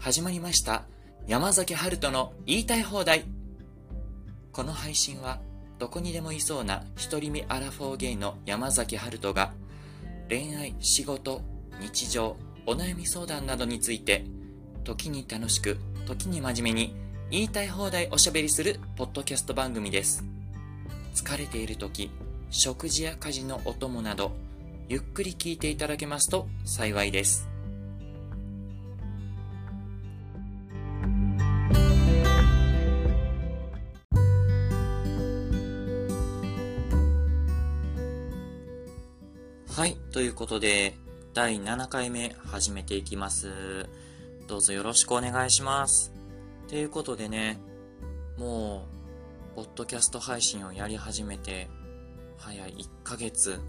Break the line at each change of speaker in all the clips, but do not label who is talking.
始まりました。山崎春人の言いたい放題。この配信はどこにでもいそうな独り身アラフォーゲイの山崎春人が恋愛、仕事、日常、お悩み相談などについて時に楽しく時に真面目に言いたい放題おしゃべりするポッドキャスト番組です。疲れている時食事や家事のお供などゆっくり聞いていただけますと幸いです。はい。ということで、第7回目始めていきます。どうぞよろしくお願いします。ということでね、もう、ポッドキャスト配信をやり始めて、早い1ヶ月。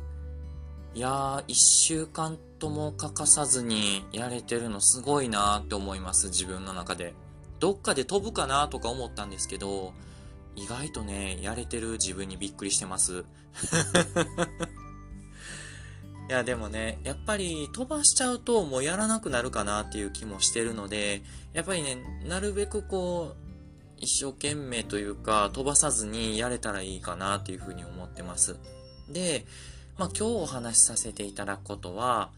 いやー、1週間とも欠かさずにやれてるのすごいなーって思います、自分の中で。どっかで飛ぶかなーとか思ったんですけど、意外とね、やれてる自分にびっくりしてます。いやでもね、やっぱり飛ばしちゃうともうやらなくなるかなっていう気もしてるので、やっぱりね、なるべくこう、一生懸命というか飛ばさずにやれたらいいかなっていうふうに思ってます。で、まあ今日お話しさせていただくことは、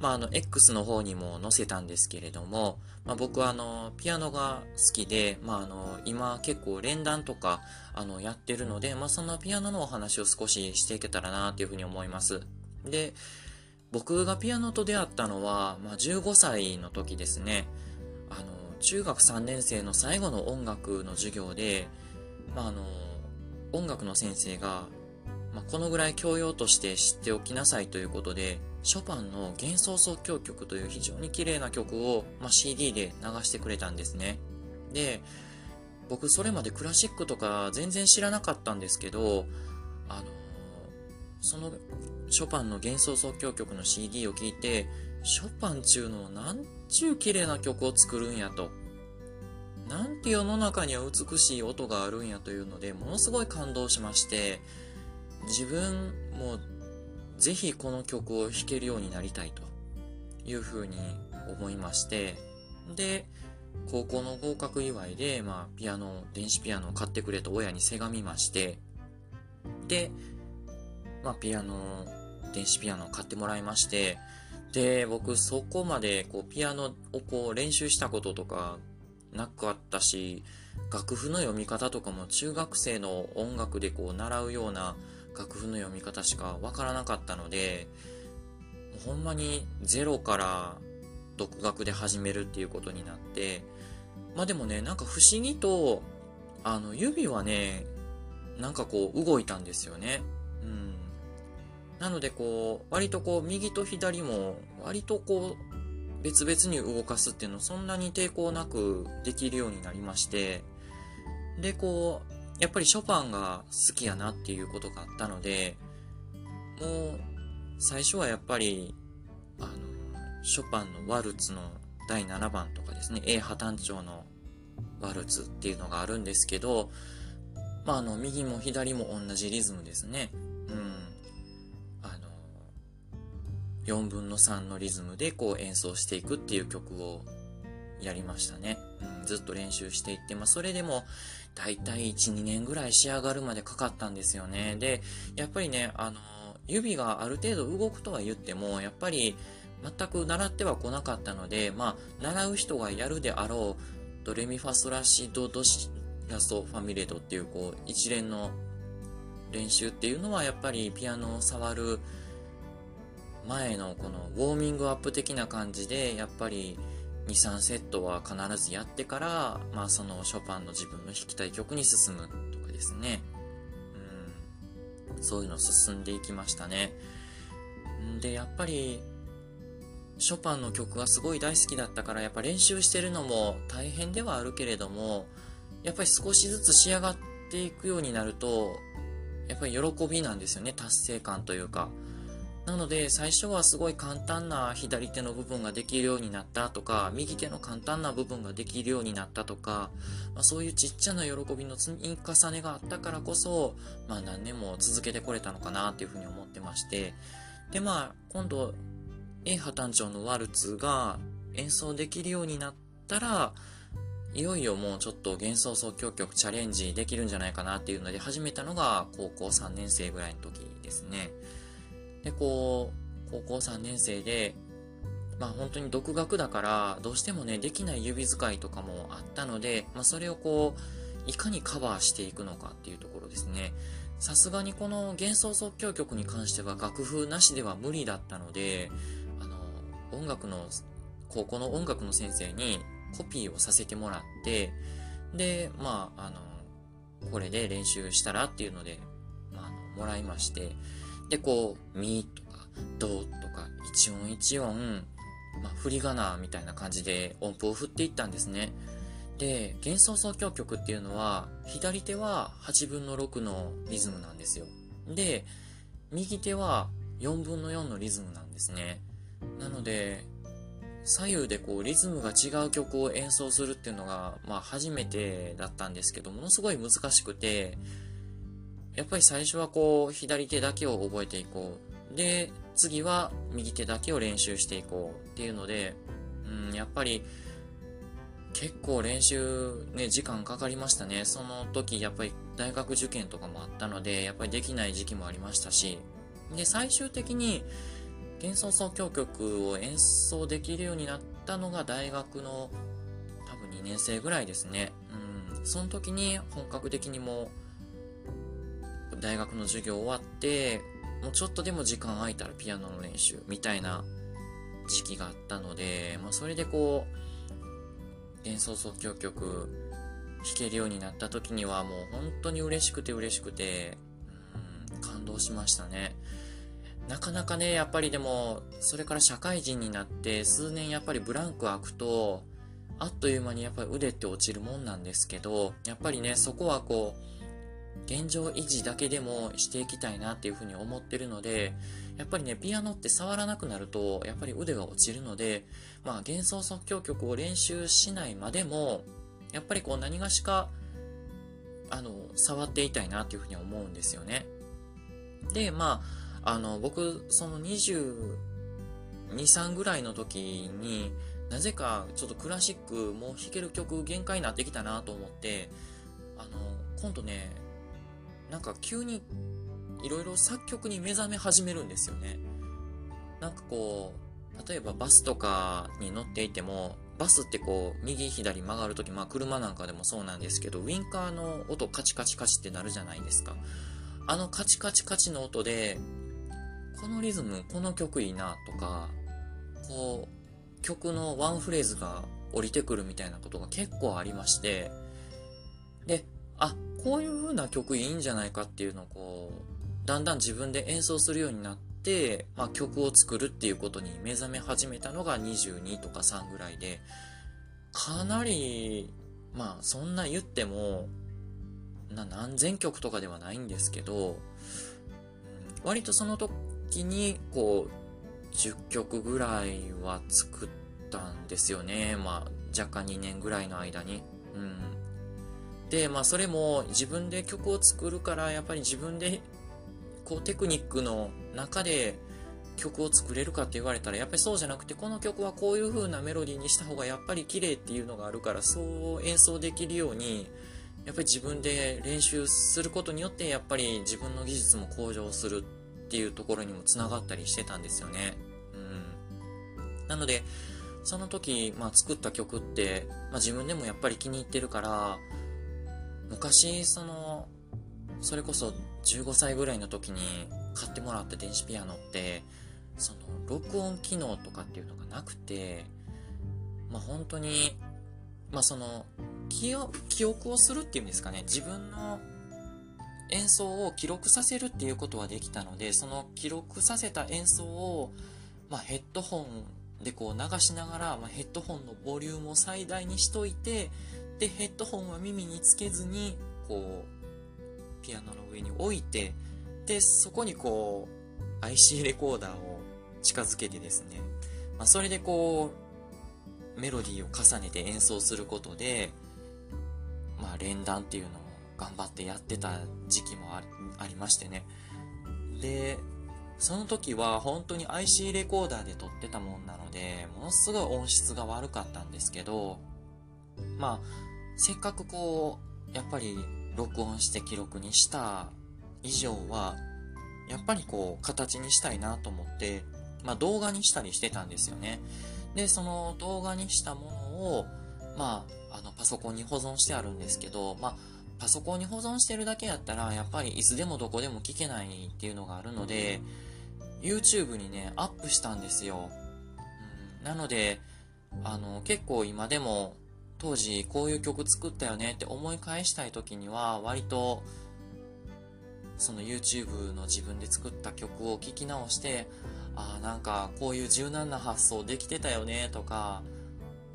まああの X の方にも載せたんですけれども、まあ僕はあのピアノが好きで、まああの今結構連弾とかあのやってるので、まあそのピアノのお話を少ししていけたらなっていうふうに思います。で、僕がピアノと出会ったのは、まあ、15歳の時ですね。あの、中学3年生の最後の音楽の授業で、まあ、あの、音楽の先生が、まあ、このぐらい教養として知っておきなさいということで、ショパンの幻想即興曲という非常に綺麗な曲を、まあ、CD で流してくれたんですね。で、僕それまでクラシックとか全然知らなかったんですけど、あの、そのショパンの幻想即興曲の CD を聴いて、ショパンちゅうのなんちゅう綺麗な曲を作るんやと。なんて世の中には美しい音があるんやというので、ものすごい感動しまして、自分もぜひこの曲を弾けるようになりたいと。いうふうに思いまして、で、高校の合格祝いで、まあ、ピアノ、電子ピアノを買ってくれと親にせがみまして、で、まあ、ピアノ電子ピアノを買ってもらいまして、で、僕そこまでこうピアノをこう練習したこととかなかったし、楽譜の読み方とかも中学生の音楽でこう習うような楽譜の読み方しかわからなかったので、ほんまにゼロから独学で始めるっていうことになって、まあでもね、なんか不思議と、あの指はね、なんかこう動いたんですよね。なのでこう、割とこう、右と左も、割とこう、別々に動かすっていうのそんなに抵抗なくできるようになりまして、で、こう、やっぱりショパンが好きやなっていうことがあったので、もう、最初はやっぱり、あの、ショパンのワルツの第7番とかですね、A 破単調のワルツっていうのがあるんですけど、まあ、あの、右も左も同じリズムですね。4分の3のリズムでこう演奏していくっていう曲をやりましたね。うん、ずっと練習していって、まあそれでも大体1、2年ぐらい仕上がるまでかかったんですよね。で、やっぱりね、あの、指がある程度動くとは言っても、やっぱり全く習っては来なかったので、まあ、習う人がやるであろう、ドレミファソラシドドシラソファミレドっていうこう一連の練習っていうのはやっぱりピアノを触る前のこのウォーミングアップ的な感じでやっぱり23セットは必ずやってからまあそのショパンの自分の弾きたい曲に進むとかですね。うん。そういうの進んでいきましたね。でやっぱりショパンの曲がすごい大好きだったからやっぱ練習してるのも大変ではあるけれどもやっぱり少しずつ仕上がっていくようになるとやっぱり喜びなんですよね達成感というか。なので最初はすごい簡単な左手の部分ができるようになったとか右手の簡単な部分ができるようになったとか、まあ、そういうちっちゃな喜びの積み重ねがあったからこそ、まあ、何年も続けてこれたのかなっていうふうに思ってましてでまあ今度 A 破単調のワルツが演奏できるようになったったら、いよいよもうちょっと幻想即興曲チャレンジできるんじゃないかなっていうので始めたのが高校3年生ぐらいの時ですね。で、こう、高校3年生で、まあ本当に独学だからどうしてもね、できない指使いとかもあったので、まあそれをこう、いかにカバーしていくのかっていうところですね。さすがにこの幻想即興曲に関しては楽譜なしでは無理だったので、あの、音楽の、高校の音楽の先生にコピーをさせてもらって、で、まあ、あの、これで練習したらっていうので、まあ、もらいまして、で、こう、ミとか、ドとか、一音一音、まあ、振り仮名みたいな感じで音符を振っていったんですね。で、幻想即興曲っていうのは、左手は8分の6のリズムなんですよ。で、右手は4分の4のリズムなんですね。なので、左右でこうリズムが違う曲を演奏するっていうのが、まあ初めてだったんですけど、ものすごい難しくて、やっぱり最初はこう左手だけを覚えていこう。で、次は右手だけを練習していこうっていうので、うん、やっぱり結構練習ね、時間かかりましたね。その時やっぱり大学受験とかもあったので、やっぱりできない時期もありましたし、で、最終的に幻想即興曲を演奏できるようになったのが大学の多分2年生ぐらいですね。うん。その時に本格的にもう大学の授業終わって、もうちょっとでも時間空いたらピアノの練習みたいな時期があったので、まあそれでこう、幻想即興曲弾けるようになった時にはもう本当に嬉しくて嬉しくて、うん、感動しましたね。なかなかね、やっぱりでも、それから社会人になって数年やっぱりブランク空くと、あっという間にやっぱり腕って落ちるもんなんですけど、やっぱりね、そこはこう、現状維持だけでもしていきたいなっていうふうに思ってるので、やっぱりね、ピアノって触らなくなると、やっぱり腕が落ちるので、まあ幻想即興曲を練習しないまでも、やっぱりこう何がしか、あの、触っていたいなっていうふうに思うんですよね。で、まあ、あの、僕、その22、3ぐらいの時に、なぜかちょっとクラシックもう弾ける曲限界になってきたなと思って、あの、今度ね、なんか急にいろいろ作曲に目覚め始めるんですよね。なんかこう、例えばバスとかに乗っていても、バスってこう、右左曲がるとき、まあ車なんかでもそうなんですけど、ウィンカーの音カチカチカチってなるじゃないですか。あのカチカチカチの音で、このリズム、この曲いいなとか、こう、曲のワンフレーズが降りてくるみたいなことが結構ありまして、で、あ、こういう風な曲いいんじゃないかっていうのをこう、だんだん自分で演奏するようになって、まあ、曲を作るっていうことに目覚め始めたのが22とか3ぐらいで、かなり、まあそんな言っても、な何千曲とかではないんですけど、割とその時に、こう、10曲ぐらいは作ったんですよね。まあ、若干2年ぐらいの間に。うん。で、まあ、それも自分で曲を作るから、やっぱり自分で、こう、テクニックの中で曲を作れるかって言われたら、やっぱりそうじゃなくて、この曲はこういう風なメロディーにした方がやっぱり綺麗っていうのがあるから、そう演奏できるように、やっぱり自分で練習することによって、やっぱり自分の技術も向上するっていうところにも繋がったりしてたんですよね。うん。なので、その時、まあ作った曲って、まあ自分でもやっぱり気に入ってるから、昔、その、それこそ15歳ぐらいの時に買ってもらった電子ピアノって、その、録音機能とかっていうのがなくて、まあ本当に、まあその、記憶をするっていうんですかね、自分の演奏を記録させるっていうことはできたので、その記録させた演奏を、まあ、ヘッドホンでこう流しながら、まあ、ヘッドホンのボリュームを最大にしといて、で、ヘッドホンは耳につけずに、こう、ピアノの上に置いて、で、そこにこう、IC レコーダーを近づけてですね、まあ、それでこう、メロディーを重ねて演奏することで、まあ、連弾っていうのを頑張ってやってた時期もありましてね。で、その時は本当に IC レコーダーで撮ってたもんなので、ものすごい音質が悪かったんですけど、まあ、せっかくこう、やっぱり録音して記録にした以上は、やっぱりこう、形にしたいなと思って、まあ動画にしたりしてたんですよね。で、その動画にしたものを、まあ、あの、パソコンに保存してあるんですけど、まあ、パソコンに保存してるだけやったら、やっぱりいつでもどこでも聞けないっていうのがあるので、YouTube にね、アップしたんですよ。うん、なので、あの、結構今でも、当時こういう曲作ったよねって思い返したい時には、割と、その YouTube の自分で作った曲を聴き直して、ああ、なんかこういう柔軟な発想できてたよねとか、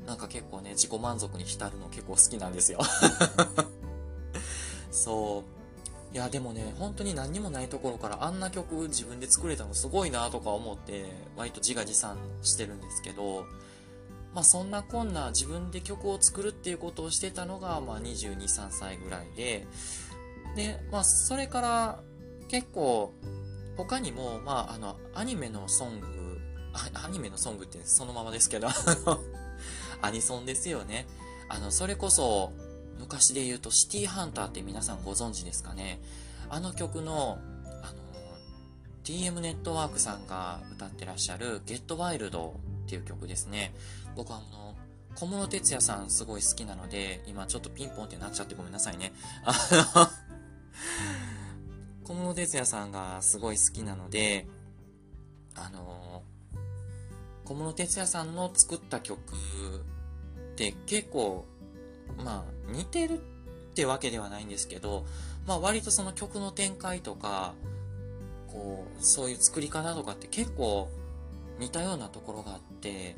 なんか結構ね、自己満足に浸るの結構好きなんですよ そう。いや、でもね、本当に何にもないところからあんな曲自分で作れたのすごいなとか思って、割と自画自賛してるんですけど、まあそんなこんな自分で曲を作るっていうことをしてたのが、まあ22、3歳ぐらいで、で、まあそれから結構他にも、まああの、アニメのソング、アニメのソングってそのままですけど、アニソンですよね。あの、それこそ、昔で言うとシティハンターって皆さんご存知ですかねあの曲の、あの、TM ネットワークさんが歌ってらっしゃる Get Wild っていう曲ですね。僕あの、小室哲也さんすごい好きなので、今ちょっとピンポンってなっちゃってごめんなさいね。あの小室哲也さんがすごい好きなので、あの小室哲哉さんの作った曲って結構、まあ、似てるってわけではないんですけど、まあ割とその曲の展開とか、こう、そういう作り方とかって結構似たようなところがあって、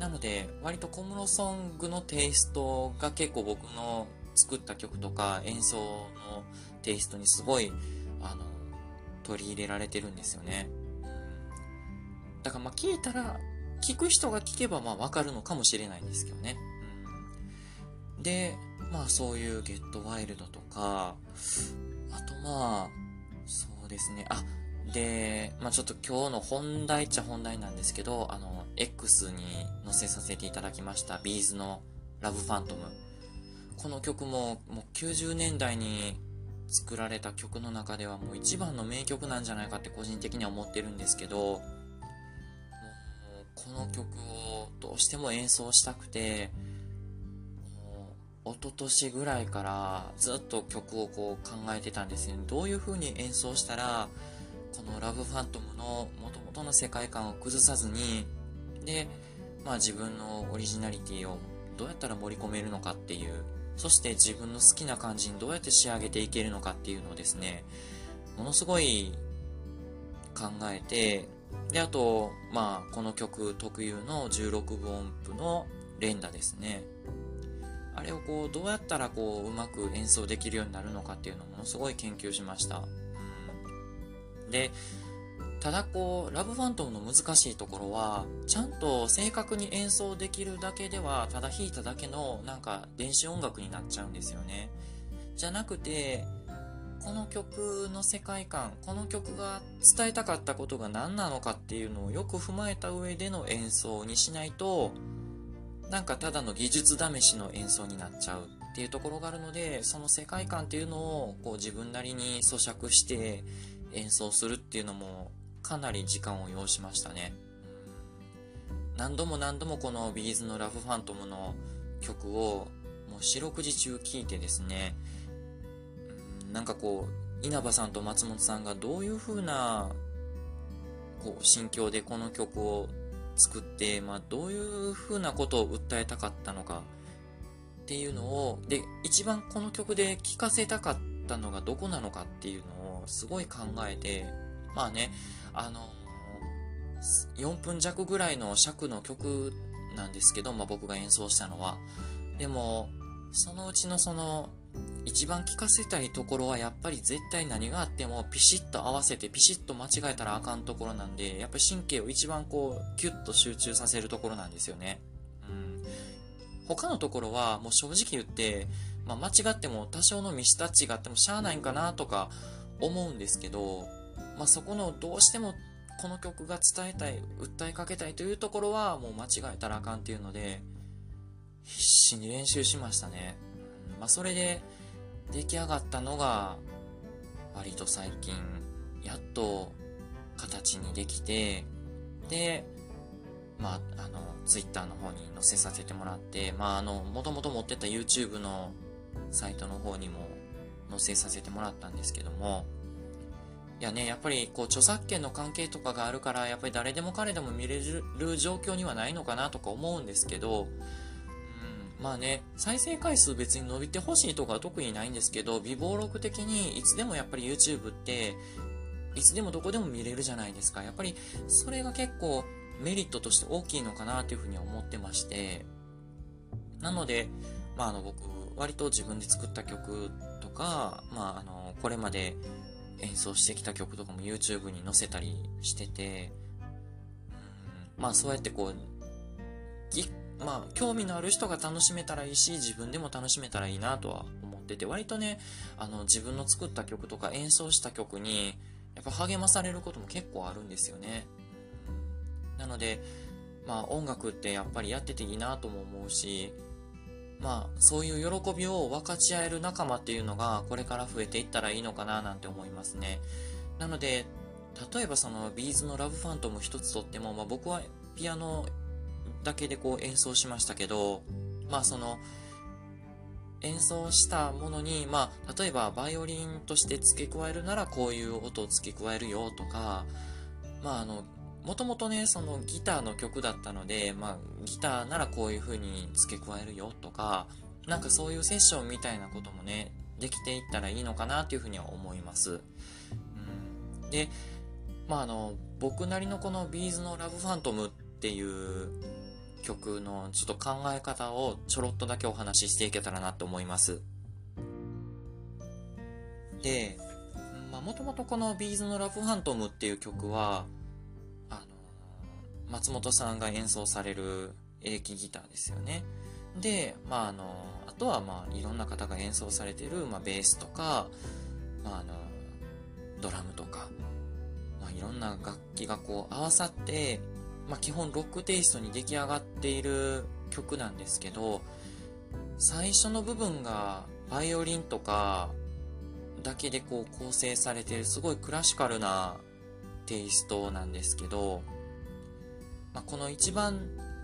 なので、割と小室ソングのテイストが結構僕の作った曲とか演奏のテイストにすごい、あの、取り入れられてるんですよね。だからまあ聞いたら聞く人が聞けばまあわかるのかもしれないんですけどね。うん、で、まあそういうゲットワイルドとか、あとまあ、そうですね。あ、で、まあちょっと今日の本題っちゃ本題なんですけど、あの、X に載せさせていただきましたビーズのラブファントム。この曲ももう90年代に作られた曲の中ではもう一番の名曲なんじゃないかって個人的には思ってるんですけど、もうこの曲をどうしても演奏したくて、もう、一昨年ぐらいからずっと曲をこう考えてたんですね。どういう風に演奏したら、このラブファントムの元々の世界観を崩さずに、で、まあ自分のオリジナリティをどうやったら盛り込めるのかっていう、そして自分の好きな感じにどうやって仕上げていけるのかっていうのをですね、ものすごい考えて、で、あと、まあ、この曲特有の16分音符の連打ですね。あれをこう、どうやったらこう、うまく演奏できるようになるのかっていうのをものすごい研究しました。うん、で、ただこう、ラブファントムの難しいところは、ちゃんと正確に演奏できるだけでは、ただ弾いただけの、なんか、電子音楽になっちゃうんですよね。じゃなくて、この曲の世界観、この曲が伝えたかったことが何なのかっていうのをよく踏まえた上での演奏にしないと、なんかただの技術試しの演奏になっちゃうっていうところがあるので、その世界観っていうのをこう自分なりに咀嚼して演奏するっていうのもかなり時間を要しましたね。何度も何度もこのビーズのラブファントムの曲をもう四六時中聴いてですね、なんかこう、稲葉さんと松本さんがどういう風な、こう、心境でこの曲を作って、まあ、どういう風なことを訴えたかったのかっていうのを、で、一番この曲で聴かせたかったのがどこなのかっていうのをすごい考えて、まあね、あの、4分弱ぐらいの尺の曲なんですけど、まあ僕が演奏したのは。でも、そのうちのその一番聞かせたいところはやっぱり絶対何があってもピシッと合わせてピシッと間違えたらあかんところなんで、やっぱり神経を一番こう、キュッと集中させるところなんですよね。うん。他のところはもう正直言って、まあ、間違っても多少のミスタッチがあってもしゃあないんかなとか思うんですけど、まあ、そこのどうしてもこの曲が伝えたい、訴えかけたいというところはもう間違えたらあかんっていうので、必死に練習しましたね。まあ、それで出来上がったのが、割と最近、やっと形にできて、で、まあ、あの、ツイッターの方に載せさせてもらって、まあ、あの、もともと持ってた YouTube のサイトの方にも載せさせてもらったんですけども、いやね、やっぱりこう著作権の関係とかがあるから、やっぱり誰でも彼でも見れる状況にはないのかなとか思うんですけど、うん、まあね、再生回数別に伸びてほしいとかは特にないんですけど、微暴録的にいつでもやっぱり YouTube って、いつでもどこでも見れるじゃないですか。やっぱりそれが結構メリットとして大きいのかなというふうに思ってまして、なので、まああの僕、割と自分で作った曲とか、まああの、これまで演奏してきた曲とかも YouTube に載せたりしてて、うん、まあそうやってこう、まあ興味のある人が楽しめたらいいし、自分でも楽しめたらいいなとは思ってて、割とね、あの自分の作った曲とか演奏した曲に、やっぱ励まされることも結構あるんですよね。なので、まあ音楽ってやっぱりやってていいなとも思うし、まあ、そういう喜びを分かち合える仲間っていうのが、これから増えていったらいいのかななんて思いますね。なので、例えばその、ビーズのラブファントム一つとっても、まあ僕はピアノだけでこう演奏しましたけど、まあその、演奏したものに、まあ、例えばバイオリンとして付け加えるならこういう音を付け加えるよとか、まああの、もともとね、そのギターの曲だったので、まあ、ギターならこういう風に付け加えるよとか、なんかそういうセッションみたいなこともね、できていったらいいのかなっていうふうには思います。うん、で、まああの、僕なりのこのビーズのラブファントムっていう曲のちょっと考え方をちょろっとだけお話ししていけたらなって思います。で、まあもともとこのビーズのラブファントムっていう曲は、松本さんが演奏されるエレキギターですよね。で、まああの、あとはまあいろんな方が演奏されてる、まあベースとか、まああの、ドラムとか、まあいろんな楽器がこう合わさって、まあ基本ロックテイストに出来上がっている曲なんですけど、最初の部分がバイオリンとかだけでこう構成されてるすごいクラシカルなテイストなんですけど、まあ、この一番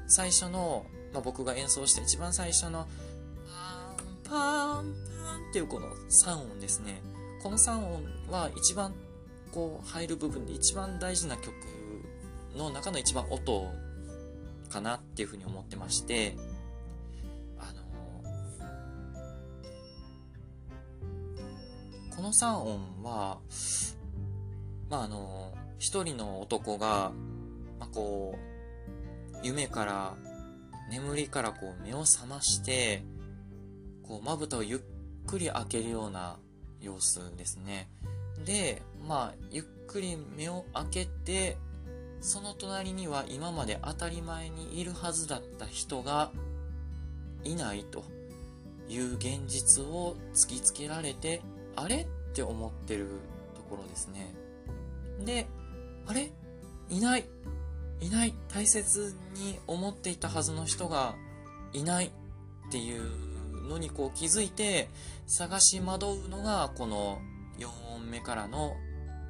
最初の、まあ、僕が演奏した一番最初のパンパンパンっていうこの3音ですね。この3音は一番こう入る部分で一番大事な曲の中の一番音かなっていうふうに思ってまして、あのこの3音は、まあ、あの一人の男が、まあ、こう、夢から、眠りからこう目を覚まして、こうまぶたをゆっくり開けるような様子ですね。で、まあ、ゆっくり目を開けて、その隣には今まで当たり前にいるはずだった人がいないという現実を突きつけられて、あれって思ってるところですね。で、あれ？いないいない大切に思っていたはずの人がいないっていうのにこう気づいて探し惑うのがこの4音目からの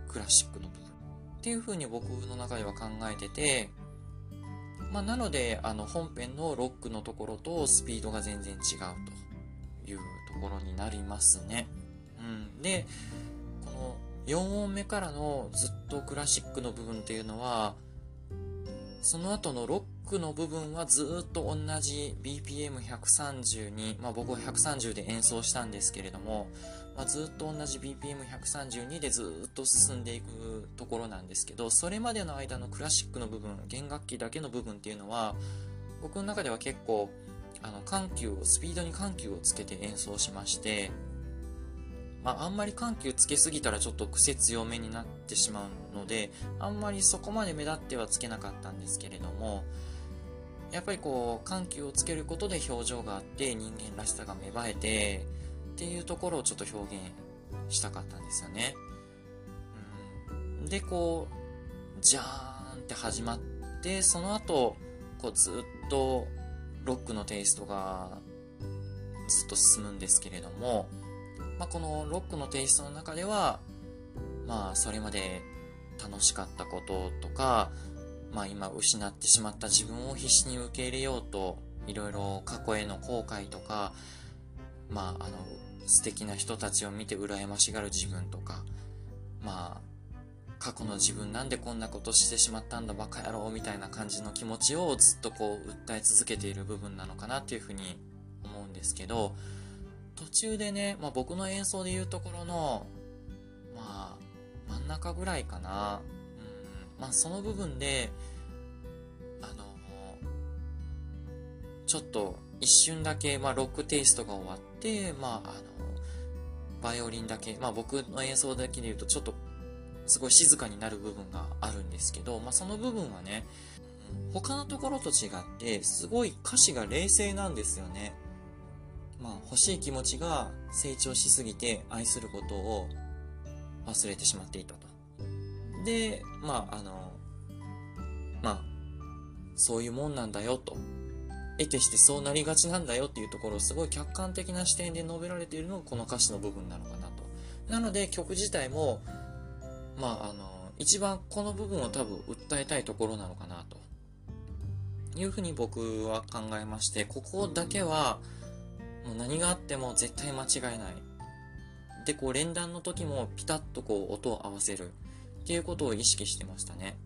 クラシックの部分っていう風に僕の中では考えててまあ、なのであの本編のロックのところとスピードが全然違うというところになりますね。うん、でこの4音目からのずっとクラシックの部分っていうのはその後のロックの部分はずっと同じ BPM130 に、まあ僕は130で演奏したんですけれども、まあ、ずっと同じ BPM132 でずっと進んでいくところなんですけど、それまでの間のクラシックの部分、弦楽器だけの部分っていうのは、僕の中では結構、あの、緩急を、スピードに緩急をつけて演奏しまして、まあ、あんまり緩急つけすぎたらちょっと癖強めになってしまうので、あんまりそこまで目立ってはつけなかったんですけれども、やっぱりこう、緩急をつけることで表情があって人間らしさが芽生えて、っていうところをちょっと表現したかったんですよね。うん、で、こう、じゃーんって始まって、その後、こうずっとロックのテイストがずっと進むんですけれども、まあ、このロックのテイストの中では、まあ、それまで楽しかったこととか、まあ、今失ってしまった自分を必死に受け入れようと、いろいろ過去への後悔とか、まあ、あの、素敵な人たちを見て羨ましがる自分とか、まあ、過去の自分なんでこんなことしてしまったんだバカ野郎みたいな感じの気持ちをずっとこう訴え続けている部分なのかなっていうふうに思うんですけど、途中でね、まあ、僕の演奏でいうところの、まあ、真ん中ぐらいかな。うん、まあ、その部分で、あの、ちょっと一瞬だけ、まあ、ロックテイストが終わって、まあ、あの、バイオリンだけ、まあ、僕の演奏だけで言うと、ちょっと、すごい静かになる部分があるんですけど、まあ、その部分はね、他のところと違って、すごい歌詞が冷静なんですよね。まあ、欲しい気持ちが成長しすぎて愛することを忘れてしまっていたと。で、まあ、あの、まあ、そういうもんなんだよと。得てしてそうなりがちなんだよっていうところをすごい客観的な視点で述べられているのがこの歌詞の部分なのかなと。なので曲自体も、まあ、あの、一番この部分を多分訴えたいところなのかなと。いうふうに僕は考えまして、ここだけは、もう何があっても絶対間違いない。で、こう連弾の時もピタッとこう音を合わせるっていうことを意識してましたね。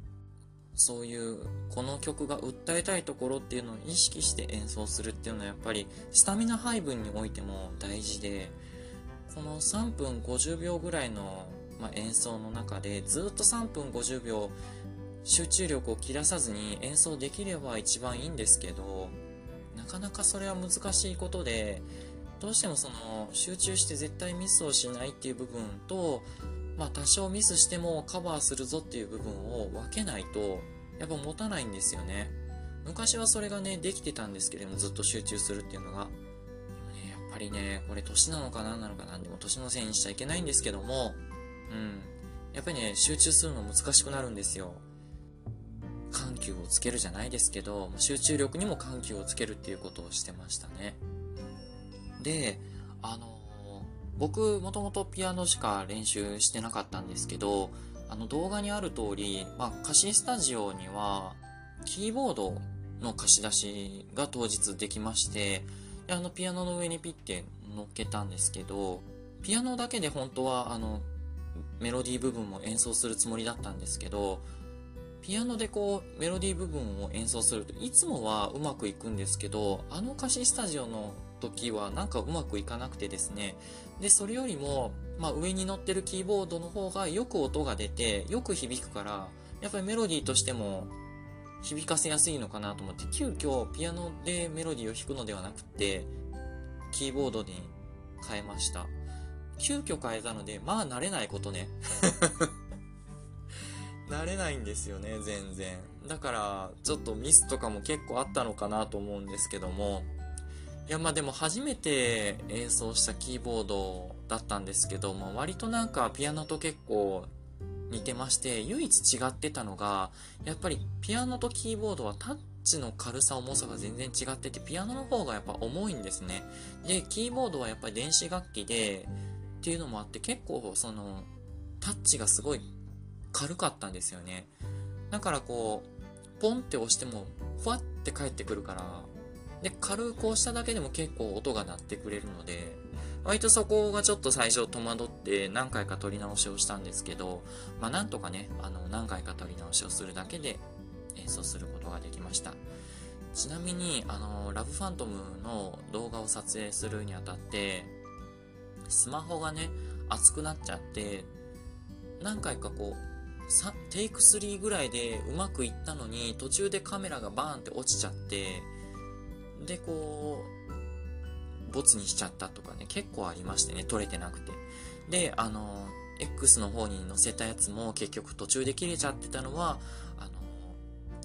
そういうこの曲が訴えたいところっていうのを意識して演奏するっていうのはやっぱりスタミナ配分においても大事でこの3分50秒ぐらいの、ま、演奏の中でずっと3分50秒集中力を切らさずに演奏できれば一番いいんですけどなかなかそれは難しいことでどうしてもその集中して絶対ミスをしないっていう部分とまあ多少ミスしてもカバーするぞっていう部分を分けないとやっぱ持たないんですよね。昔はそれがね、できてたんですけれども、ずっと集中するっていうのが。でもね、やっぱりね、これ年なのか何なのかなでも年のせいにしちゃいけないんですけども、うん。やっぱりね、集中するの難しくなるんですよ。緩急をつけるじゃないですけど、集中力にも緩急をつけるっていうことをしてましたね。で、あの僕もともとピアノしか練習してなかったんですけど、あの動画にある通り、まあ、貸しスタジオには、キーボードの貸し出しが当日できまして、であのピアノの上にピッて乗っけたんですけど、ピアノだけで本当はあのメロディー部分も演奏するつもりだったんですけど、ピアノでこうメロディー部分を演奏するといつもはうまくいくんですけど、あの貸しスタジオの時はなんかうまくいかなくてですね、で、それよりも、まあ、上に乗ってるキーボードの方がよく音が出て、よく響くから、やっぱりメロディーとしても響かせやすいのかなと思って、急遽ピアノでメロディーを弾くのではなくて、キーボードに変えました。急遽変えたので、まあ慣れないことね。慣れないんですよね、全然。だから、ちょっとミスとかも結構あったのかなと思うんですけども、いや、まあでも初めて演奏したキーボードだったんですけど、ま、割となんかピアノと結構似てまして、唯一違ってたのが、やっぱりピアノとキーボードはタッチの軽さ重さが全然違ってて、ピアノの方がやっぱ重いんですね。で、キーボードはやっぱり電子楽器で、っていうのもあって結構その、タッチがすごい軽かったんですよね。だからこう、ポンって押しても、ふわって帰ってくるから、で、軽く押しただけでも結構音が鳴ってくれるので、割とそこがちょっと最初戸惑って何回か撮り直しをしたんですけど、まあなんとかね、あの何回か撮り直しをするだけで演奏することができました。ちなみに、あの、ラブファントムの動画を撮影するにあたって、スマホがね、熱くなっちゃって、何回かこう、テイク3ぐらいでうまくいったのに、途中でカメラがバーンって落ちちゃって、で、こう、ボツにしちゃったとかね、結構ありましてね、撮れてなくて。で、あの、X の方に載せたやつも結局途中で切れちゃってたのは、あの、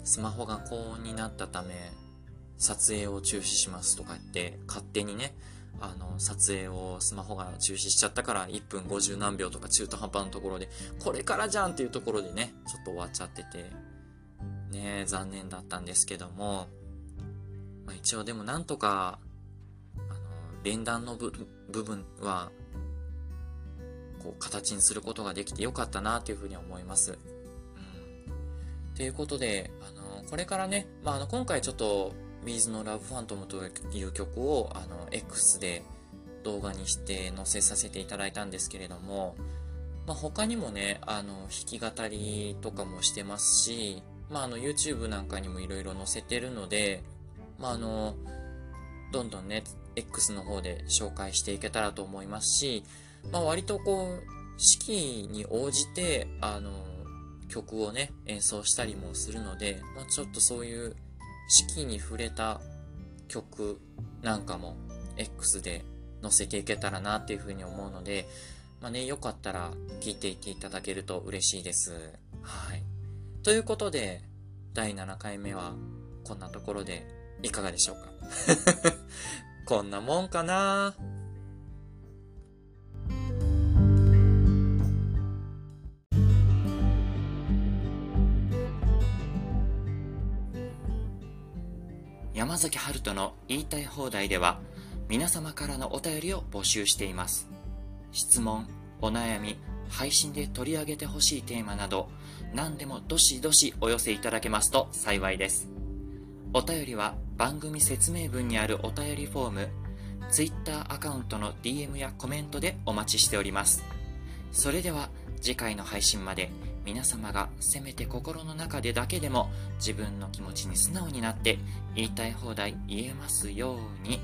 スマホが高温になったため、撮影を中止しますとか言って、勝手にね、あの、撮影をスマホが中止しちゃったから1分50何秒とか中途半端なところで、これからじゃんっていうところでね、ちょっと終わっちゃってて、ね残念だったんですけども、まあ、一応でもなんとか、あの、連弾の部分は、こう、形にすることができてよかったなというふうに思います。うん。ということで、あの、これからね、まあ、あの、今回ちょっと、ビーズのラブファントムという曲を、あの、X で動画にして載せさせていただいたんですけれども、まあ、他にもね、あの、弾き語りとかもしてますし、まあ、あの、YouTube なんかにもいろいろ載せてるので、まあ、あの、どんどんね、X の方で紹介していけたらと思いますし、まあ、割とこう、式に応じて、あの、曲をね、演奏したりもするので、まあ、ちょっとそういう四季に触れた曲なんかも X で載せていけたらなっていうふうに思うので、まあね、よかったら聴いていっていただけると嬉しいです。はい。ということで、第7回目はこんなところでいかがでしょうか？こんなもんかな？山崎春人の言いたい放題では皆様からのお便りを募集しています。質問、お悩み、配信で取り上げてほしいテーマなど何でもどしどしお寄せいただけますと幸いです。お便りは番組説明文にあるお便りフォーム、Twitter アカウントの DM やコメントでお待ちしております。それでは次回の配信まで皆様がせめて心の中でだけでも自分の気持ちに素直になって言いたい放題言えますように。